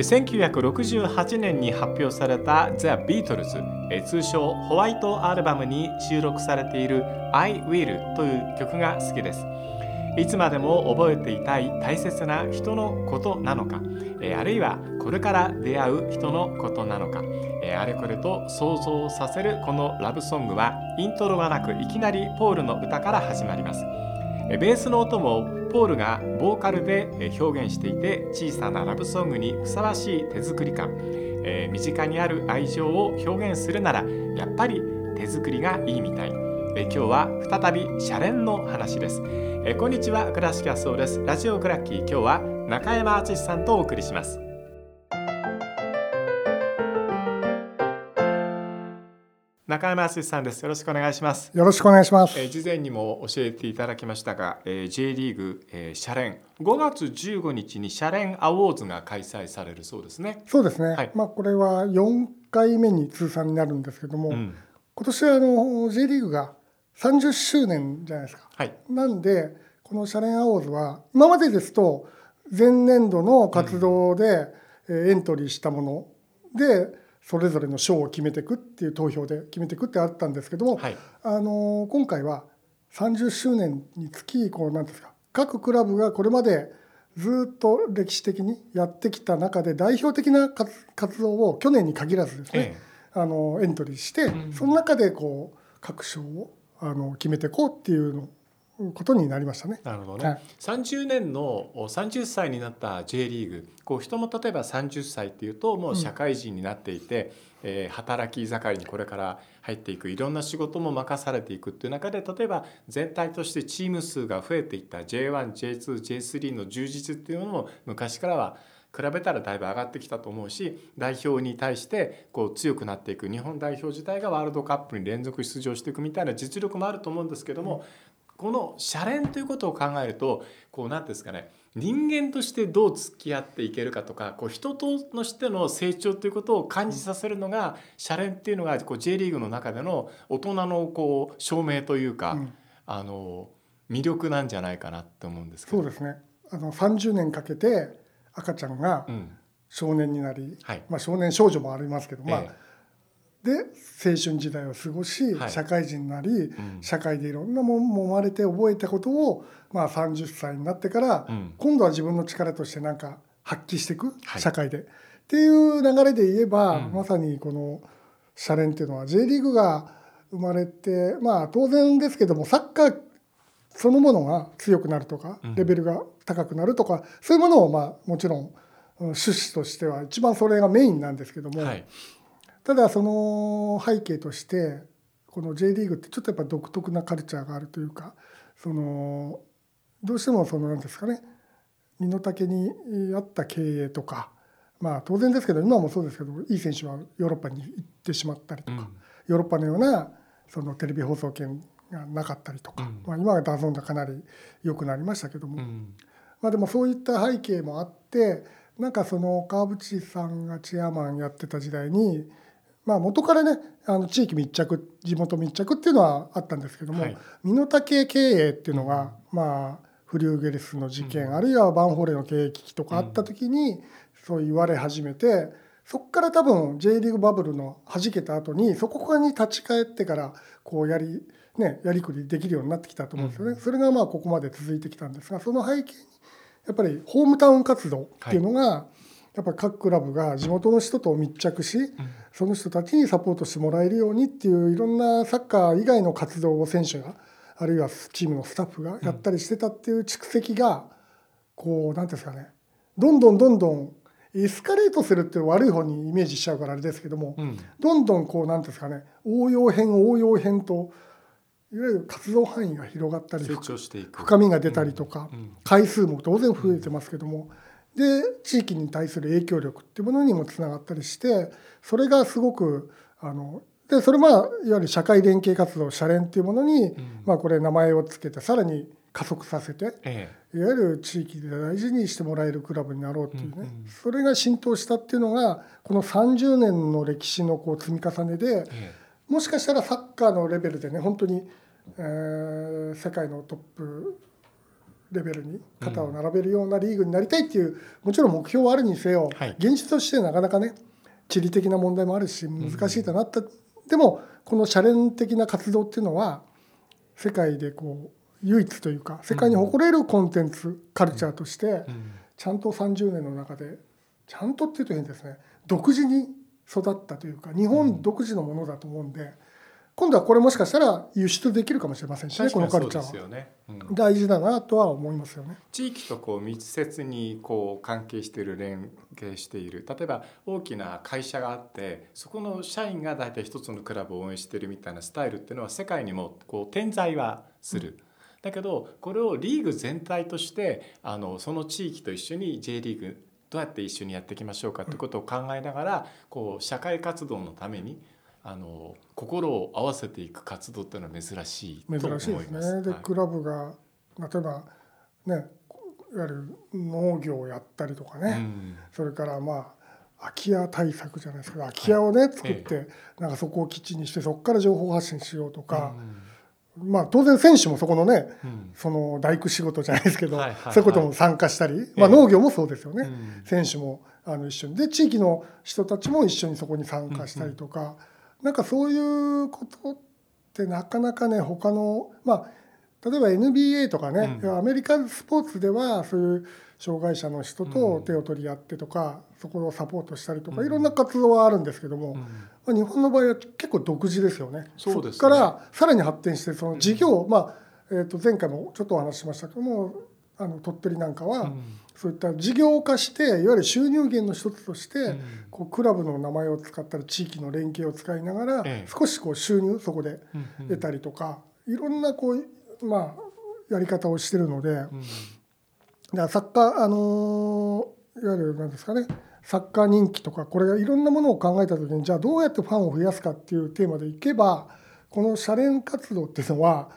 1968年に発表された The Beatles 通称ホワイトアルバムに収録されている I Will という曲が好きです。いつまでも覚えていたい大切な人のことなのかあるいはこれから出会う人のことなのかあれこれと想像させるこのラブソングはイントロがなくいきなりポールの歌から始まります。ベースの音もポールがボーカルで表現していて小さなラブソングにふさわしい手作り感、えー、身近にある愛情を表現するならやっぱり手作りがいいみたい、え今日は再びシャレンの話です、えこんにちは倉敷康夫です。ラジオクラッキー今日は中山敦さんとお送りします。中山敦さんです。よろしくお願いします。よろしくお願いします。えー、事前にも教えていただきましたが、えー、J リーグ、えー、シャレン5月15日にシャレンアウォーズが開催されるそうですね。そうですね。はい、まあこれは4回目に通算になるんですけども、うん、今年はあの J リーグが30周年じゃないですか。はい。なんでこのシャレンアウォーズは今までですと前年度の活動で、うん、エントリーしたもので。それぞれの賞を決めていくっていう投票で決めていくってあったんですけども、はい、あの今回は30周年につきこうなんですか各クラブがこれまでずっと歴史的にやってきた中で代表的な活動を去年に限らずですね、ええ、あのエントリーして、うん、その中でこう各賞をあの決めていこうっていうのことになりましたね。なるほどね。はい、30年の30歳になった J リーグ、こう人も例えば30歳っていうともう社会人になっていて、うん、えー、働き盛りにこれから入っていくいろんな仕事も任されていくっていう中で例えば全体としてチーム数が増えていった J1、J2、J3 の充実っていうのも昔からは比べたらだいぶ上がってきたと思うし代表に対してこう強くなっていく日本代表自体がワールドカップに連続出場していくみたいな実力もあると思うんですけども、このシャレンということを考えるとこう何ですかね人間としてどう付き合っていけるかとかこう人とのしての成長ということを感じさせるのがシャレンっていうのがこう J リーグの中での大人のこう証明というか、うん、あの魅力なんじゃないかなと思うんですけど。そうですね。あの30年かけて赤ちゃんが少年になり、うんはい、まあ、少年少女もありますけど、まあ、ええで青春時代を過ごし、はい、社会人になり、うん、社会でいろんなもんもまれて覚えたことを、まあ、30歳になってから、うん、今度は自分の力としてなんか発揮していく、はい、社会で。っていう流れで言えば、うん、まさにこのシャレンっていうのは J リーグが生まれてまあ当然ですけどもサッカーそのものが強くなるとかレベルが高くなるとか、そういうものをまあもちろん趣旨としては一番それがメインなんですけども、はい、ただその背景としてこの J リーグってちょっとやっぱ独特なカルチャーがあるというかそのどうしてもその何ですかね身の丈に合った経営とかまあ当然ですけど今もそうですけどいい選手はヨーロッパに行ってしまったりとか、うん、ヨーロッパのようなそのテレビ放送権がなかったりとか、うん、まあ、今はダゾーンがかなり良くなりましたけども、うん、まあでもそういった背景もあってなんかその川淵さんがチェアマンやってた時代にまあ、元からねあの地域密着地元密着っていうのはあったんですけども、はい、身の丈経営っていうのが、まあ、フリューゲルスの事件、うん、あるいはヴァンフォーレの経営危機とかあった時に、そう言われ始めてそこから多分 J リーグバブルの弾けた後にそこに立ち返ってからこうやりねやりくりできるようになってきたと思うんですよね。うん、それがまあここまで続いてきたんですがその背景にやっぱりホームタウン活動っていうのが、はいやっぱ各クラブが地元の人と密着し、その人たちにサポートしてもらえるようにっていういろんなサッカー以外の活動を選手があるいはチームのスタッフがやったりしてたっていう蓄積がこう何ていうんですかね。どんどんどんどんエスカレートするって悪い方にイメージしちゃうからあれですけども、どんどんこう何ていうんですかね。応用編応用編といわゆる活動範囲が広がったり深みが出たりとか、回数も当然増えてますけども。で地域に対する影響力っていうものにもつながったりしてそれがすごくあのでそれまあいわゆる社会連携活動社連っていうものに、うん、まあこれ名前を付けてさらに加速させて、ええ、いわゆる地域で大事にしてもらえるクラブになろうっていうね、うんうん、それが浸透したっていうのがこの30年の歴史のこう積み重ねで、え、もしかしたらサッカーのレベルでね本当に、えー、世界のトップレベルに肩を並べるようなリーグになりたいっていうもちろん目標はあるにせよ、現実としてなかなかね地理的な問題もあるし難しいとなった、でもこのシャレン的な活動っていうのは世界でこう唯一というか世界に誇れるコンテンツカルチャーとしてちゃんと30年の中でちゃんとっていうと変ですね独自に育ったというか日本独自のものだと思うんで。今度はこれもしかしたら輸出できるかもしれませんしねこのカルチャーは、ね。うん、大事だなとは思いますよね。地域とこう密接にこう関係している連携している。例えば大きな会社があってそこの社員が大体一つのクラブを応援しているみたいなスタイルっていうのは世界にもこう点在はする。うん。だけどこれをリーグ全体としてあのその地域と一緒に J リーグどうやって一緒にやっていきましょうかってことを考えながらこう社会活動のためにあの心を合わせていく活動っていうのは珍しいと思います。珍しいですね。で、はい、クラブが例えばねいわゆる農業をやったりとかね、うん、それからまあ空き家対策じゃないですか空き家をね、はい、作って、なんかそこを基地にしてそこから情報発信しようとか。うん、まあ、当然選手もそこのね、うん、その大工仕事じゃないですけど、はいはいはい、そういうことも参加したり、まあ、農業もそうですよね、選手もあの一緒に。で地域の人たちも一緒にそこに参加したりとか、なんかそういうことってなかなかね他のまあ例えば NBA とかね、うん、アメリカンスポーツではそういう障害者の人と手を取り合ってとか、うん、そこをサポートしたりとか、いろんな活動はあるんですけども、まあ、日本の場合は結構独自ですよね。そこからさらに発展してその事業、まあえー、と前回もちょっとお話ししましたけどもあの鳥取なんかは、そういった事業化していわゆる収入源の一つとして、こうクラブの名前を使ったり地域の連携を使いながら、少しこう収入そこで得たりとか、いろんなこうまあやり方をしてるので、だからサッカーあのいわゆる何ですかねサッカー人気とかこれがいろんなものを考えた時にじゃあどうやってファンを増やすかっていうテーマでいけばこのシャレン活動っていうのは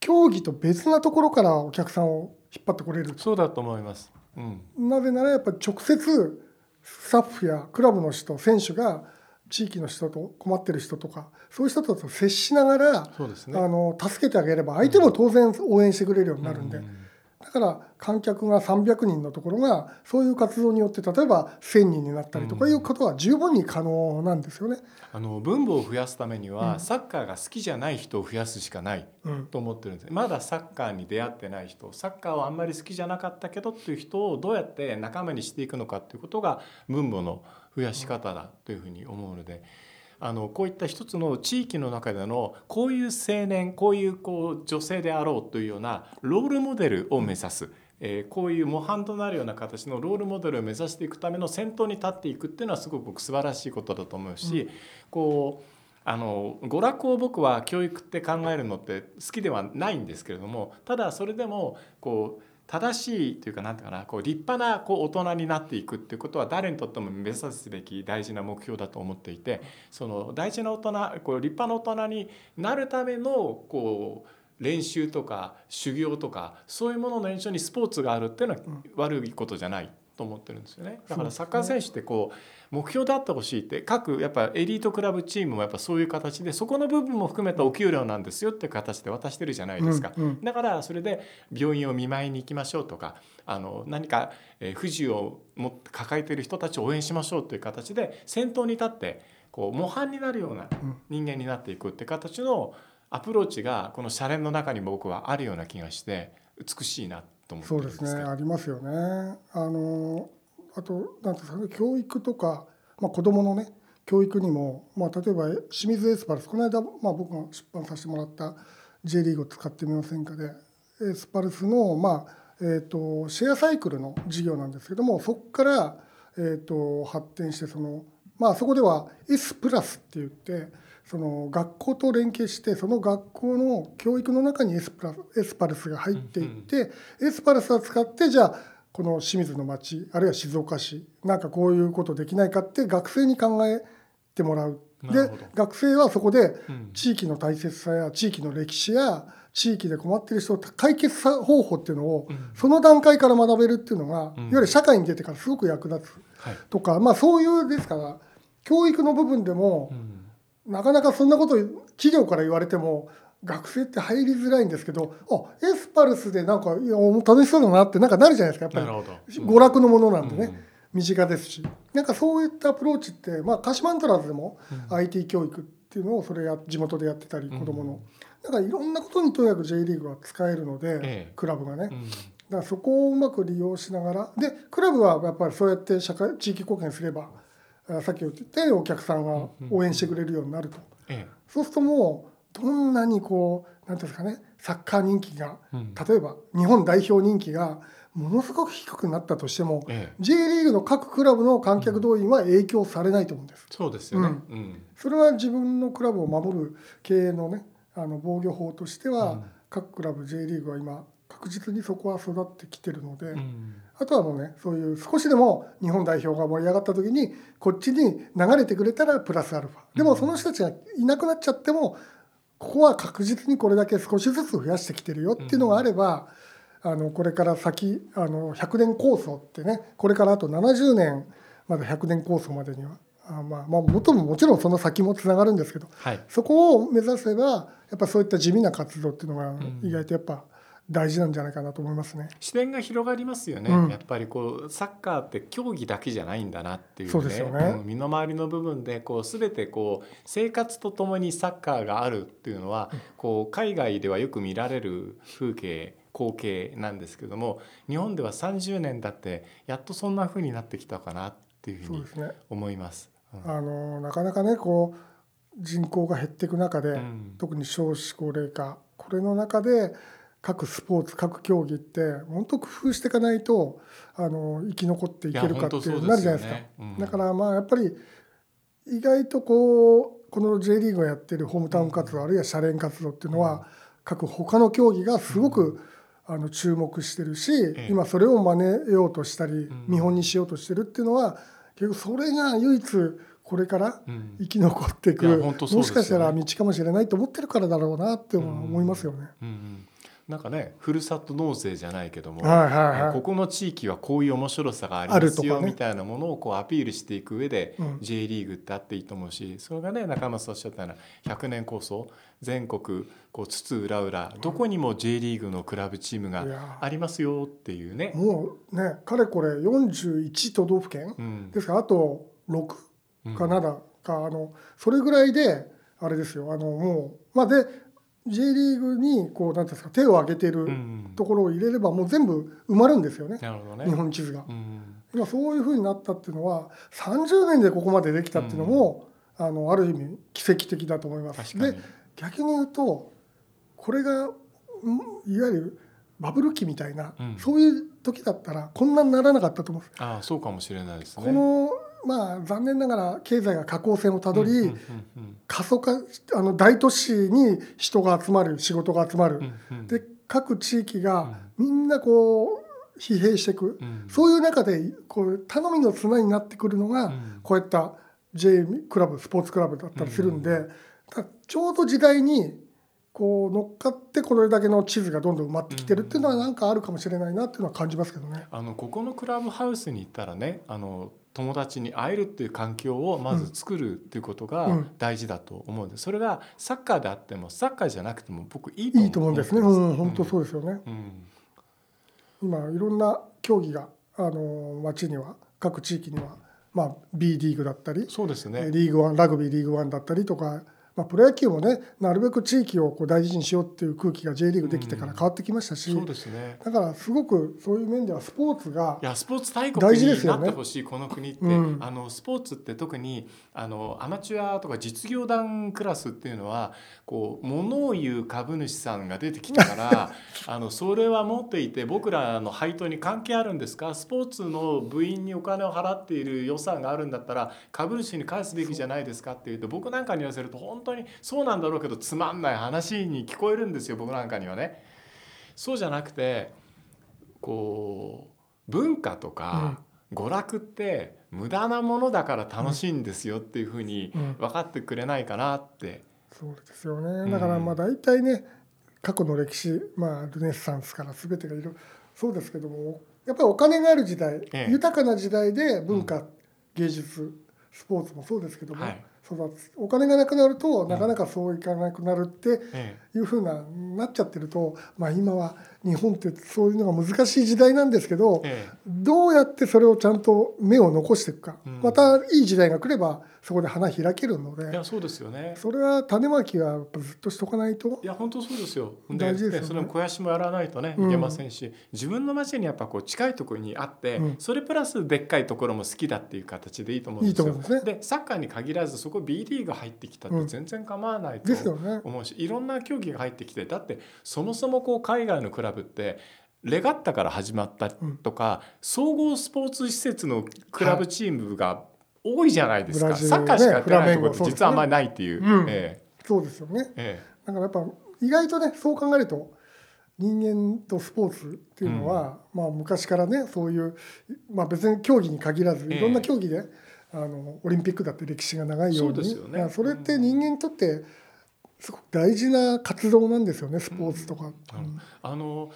競技と別なところからお客さんを引っ張ってこれる。そうだと思います、うん、なぜならやっぱり直接スタッフやクラブの人選手が地域の人と困ってる人とかそういう人と接しながら、ね、あの助けてあげれば相手も当然応援してくれるようになるんで、うんだから観客が300人のところがそういう活動によって例えば1,000人になったりとかいうことは十分に可能なんですよね。あの分母を増やすためには、サッカーが好きじゃない人を増やすしかないと思ってるんです、まだサッカーに出会ってない人サッカーをあんまり好きじゃなかったけどっていう人をどうやって仲間にしていくのかっていうことが分母の増やし方だというふうに思うので。あのこういった一つの地域の中でのこういう青年こういうこう女性であろうというようなロールモデルを目指す。えー、こういう模範となるような形のロールモデルを目指していくための先頭に立っていくっていうのはすごく僕素晴らしいことだと思うし、うん、こうあの娯楽を僕は教育って考えるのって好きではないんですけれどもただそれでもこう正しいというか何て言うかなこう立派なこう大人になっていくっていうことは誰にとっても目指すべき大事な目標だと思っていてその大事な大人こう立派な大人になるためのこう練習とか修行とかそういうものの延長にスポーツがあるっていうのは悪いことじゃないと思ってるんですよね。だからサッカー選手ってこう目標であってほしいって各やっぱエリートクラブチームもやっぱそういう形でそこの部分も含めたお給料なんですよっていう形で渡してるじゃないですか、うんうん、だからそれで病院を見舞いに行きましょうとかあの何か不自由を持って抱えている人たちを応援しましょうという形で先頭に立ってこう模範になるような人間になっていくって形のアプローチがこのシャレンの中に僕はあるような気がして美しいなと思ってそうですねありますよね。あのあとなんですかね教育とか、まあ、子どものね教育にも、まあ、例えば清水エスパルスこの間、まあ、僕が出版させてもらった J リーグを使ってみませんかでエスパルスの、まあえーと、シェアサイクルの事業なんですけどもそこから、えーと、発展してその、まあ、そこでは S プラスって言ってその学校と連携してその学校の教育の中にエスプラエスパルスが入っていって、エスパルスを使ってじゃあこの清水の町あるいは静岡市なんかこういうことできないかって学生に考えてもらう。で学生はそこで地域の大切さや地域の歴史や地域で困っている人解決方法っていうのをその段階から学べるっていうのが、いわゆる社会に出てからすごく役立つとか、まあそういうですから教育の部分でも、なかなかそんなこと企業から言われても学生って入りづらいんですけどあエスパルスでなんかいや楽しそうだなってなんかなるじゃないですかやっぱり、娯楽のものなんでね、うん、身近ですし。なんかそういったアプローチってまあ鹿島アントラーズでも IT 教育っていうのをそれや地元でやってたり子どもの、だからいろんなことにとにかく J リーグは使えるので、ええ、クラブがね、うん、だからそこをうまく利用しながら。でクラブはやっぱりそうやって社会地域貢献すればさっき言ってお客さんが応援してくれるようになると、ええ、そうするともうどんなにこう何ていうんですかねサッカー人気が、うん、例えば日本代表人気がものすごく低くなったとしても、ええ、J リーグの各クラブの観客動員は影響されないと思うんです。そうですよね、うん、それは自分のクラブを守る経営のねあの防御法としては、各クラブ J リーグは今確実にそこは育ってきてるので、うん、あとはもうねそういう少しでも日本代表が盛り上がった時にこっちに流れてくれたらプラスアルファ。でもその人たちがいなくなっちゃってもここは確実にこれだけ少しずつ増やしてきてるよっていうのがあれば、うん、あのこれから先あの100年構想ってねこれからあと70年まだ100年構想までにはあまあまあもとももちろんその先もつながるんですけど、はい、そこを目指せばやっぱそういった地味な活動っていうのが意外とやっぱ大事なんじゃないかなと思いますね。視点が広がりますよね。うん、やっぱりこうサッカーって競技だけじゃないんだなっていうね。そうですよね。身の回りの部分でこうすべてこう生活とともにサッカーがあるっていうのは、こう海外ではよく見られる風景。光景なんですけども日本では30年だってやっとそんな風になってきたかなっていうふうに思います。うん、あのなかなかねこう人口が減っていく中で、うん、特に少子高齢化これの中で各スポーツ各競技って本当工夫していかないとあの生き残っていけるかっていうなるじゃないですか。うん、だからまあやっぱり意外とこうこの J リーグがやってるホームタウン活動、あるいは社連活動っていうのは、各他の競技がすごく、あの注目してるし、今それを真似ようとしたり、見本にしようとしてるっていうのは結局それが唯一これから生き残っていく、もしかしたら道かもしれないと思ってるからだろうなって思いますよね。うんうんなんかねふるさと納税じゃないけども、はいはいはい、ここの地域はこういう面白さがありますよ、ね、みたいなものをこうアピールしていく上で、うん、J リーグってあっていいと思うしそれがね中松おっしゃったような100年構想全国こう津々浦々どこにも J リーグのクラブチームがありますよっていうね。もうねかれこれ41都道府県、うん、ですか？らあと6か7か、うん、あのそれぐらいであれですよ。あのもうまあで J リーグにこうなんですか手を挙げてるところを入れればもう全部埋まるんですよね、ね、日本地図が、うん、今そういうふうになったっていうのは30年でここまでできたっていうのも、うん、あのある意味奇跡的だと思います。で逆に言うとこれがいわゆるバブル期みたいな、うん、そういう時だったらこんなにならなかったと思うあそうかもしれないですね。このまあ、残念ながら経済が下降線をたどり、過疎化あの大都市に人が集まる仕事が集まる、で各地域がみんなこう疲弊していく、そういう中でこう頼みの綱になってくるのが、こういった J クラブスポーツクラブだったりするんで、ちょうど時代にこう乗っかってこれだけの地図がどんどん埋まってきてるっていうのはなんかあるかもしれないなっていうのは感じますけどね。あのここのクラブハウスに行ったらねあの友達に会えるっていう環境をまず作るっていうことが大事だと思うんで、それがサッカーであってもサッカーじゃなくても僕いいと思いいと思うんですね。うん、本当そうですよね。うん、今いろんな競技があの町には各地域にはまあ B リーグだったり、そうですね。リーグワンラグビーリーグワンだったりとかまあ、プロ野球もねなるべく地域をこう大事にしようっていう空気が J リーグできてから変わってきましたし、うん、そうですね、だからすごくそういう面ではスポーツがいやスポーツ大国になってほしい、ね、この国って、うん、あのスポーツって特にあのアマチュアとか実業団クラスっていうのはこう物を言う株主さんが出てきたから あのそれは持っていて僕らの配当に関係あるんですか？スポーツの部員にお金を払っている予算があるんだったら株主に返すべきじゃないですかっていうと僕なんかに言わせると本当にそうなんだろうけどつまんない話に聞こえるんですよ僕なんかにはね。そうじゃなくてこう文化とか娯楽って無駄なものだから楽しいんですよっていうふうに分かってくれないかなって。そうですよね。だからまあ大体ね過去の歴史、まあ、ルネッサンスから全てがいるそうですけどもやっぱりお金がある時代、ええ、豊かな時代で文化、うん、芸術スポーツもそうですけども、はい、育つ。お金がなくなるとなかなかそういかなくなるって、いうふうななっちゃってると、まあ、今は日本ってそういうのが難しい時代なんですけど、ええ、どうやってそれをちゃんと目を残していくか、うん、またいい時代が来ればそこで花開けるので。いやそうですよね。それは種まきはずっとしとかないと。いや本当そうですよ。大事ですよ、ね、それも肥やしもやらないとねいけませんし、うん、自分の町にやっぱこう近いところにあって、うん、それプラスでっかいところも好きだっていう形でいいと思うんですよ。いいですね、でサッカーに限らずそこ B リーグ入ってきたって全然構わないと思うし、いろんな競技が入ってきてだってそもそもこう海外のクラブってレガッタから始まったとか、総合スポーツ施設のクラブチームが多いじゃないですか、はい、サッカーしかやってないところって実はあんまりないっていう。うん。えー、そうですよね、えー、だからやっぱ意外とねそう考えると人間とスポーツっていうのは、うん、まあ、昔からねそういう、まあ、別に競技に限らずいろんな競技で、えー、あのオリンピックだって歴史が長いように。そ,、ね、それって人間にとってすごく大事な活動なんですよねスポーツとか。うん、あの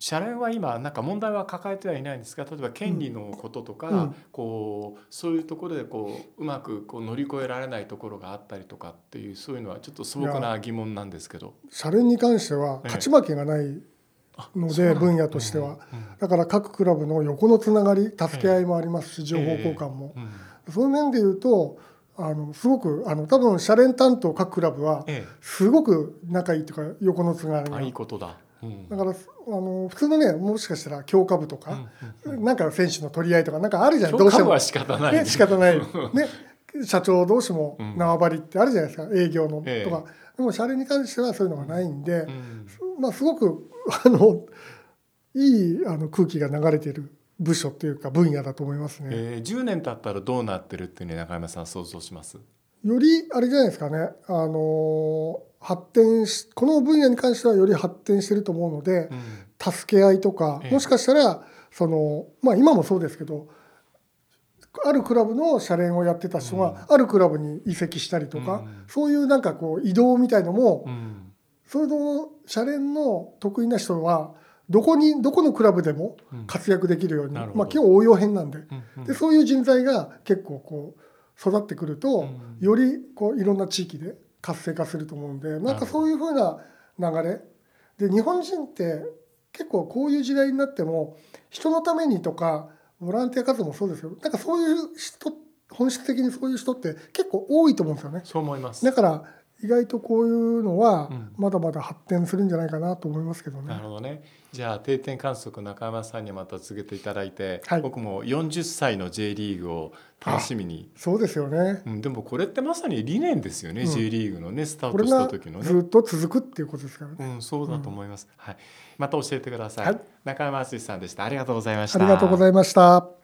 社連は今なんか問題は抱えてはいないんですが例えば権利のこととか、うん、こうそういうところでこううまくこう乗り越えられないところがあったりとかっていうそういうのはちょっと素朴な疑問なんですけど。社連に関しては勝ち負けがないので、分野としては、だから各クラブの横のつながり助け合いもありますし情報交換も、そういう面で言うとあのすごくあの多分社連担当各クラブはすごく仲いいというか横のつながりが。いいことだ。だからあの普通のねもしかしたら強化部とか、なんか選手の取り合いとかなんかあるじゃない？どうしても。仕方ない、ね、仕方ない。ね社長同士も縄張りってあるじゃないですか、営業のとか、でも社連に関してはそういうのがないんで、まあすごくあのいいあの空気が流れている部署っていうか分野だと思いますね。えー、10年経ったらどうなってるっていうね中山さん想像します？よりあれじゃないですかね。あの発展しこの分野に関してはより発展してると思うので、うん、助け合いとか、もしかしたらそのまあ今もそうですけどあるクラブの社連をやってた人があるクラブに移籍したりとか、うん、そういうなんかこう移動みたいのも、うん、それの社連の得意な人はどこにどこのクラブでも活躍できるように、まあ基本応用編なんで,、でそういう人材が結構こう育ってくると、よりこういろんな地域で活性化すると思うんでなんかそういうふうな流れ。で日本人って結構こういう時代になっても人のためにとかボランティア活動もそうですけどなんかそういう人本質的にそういう人って結構多いと思うんですよね。そう思います。だから意外とこういうのはまだまだ発展するんじゃないかなと思いますけどね。なるほどね。じゃあ定点観測中山さんにまた告げていただいて、はい、僕も40歳の J リーグを楽しみに。そうですよね、うん。でもこれってまさに理念ですよね、うん、J リーグのねスタートした時のね。ずっと続くっていうことですからね。うん、そうだと思います。うん、はい。また教えてください。はい、中山敦さんでした。ありがとうございました。ありがとうございました。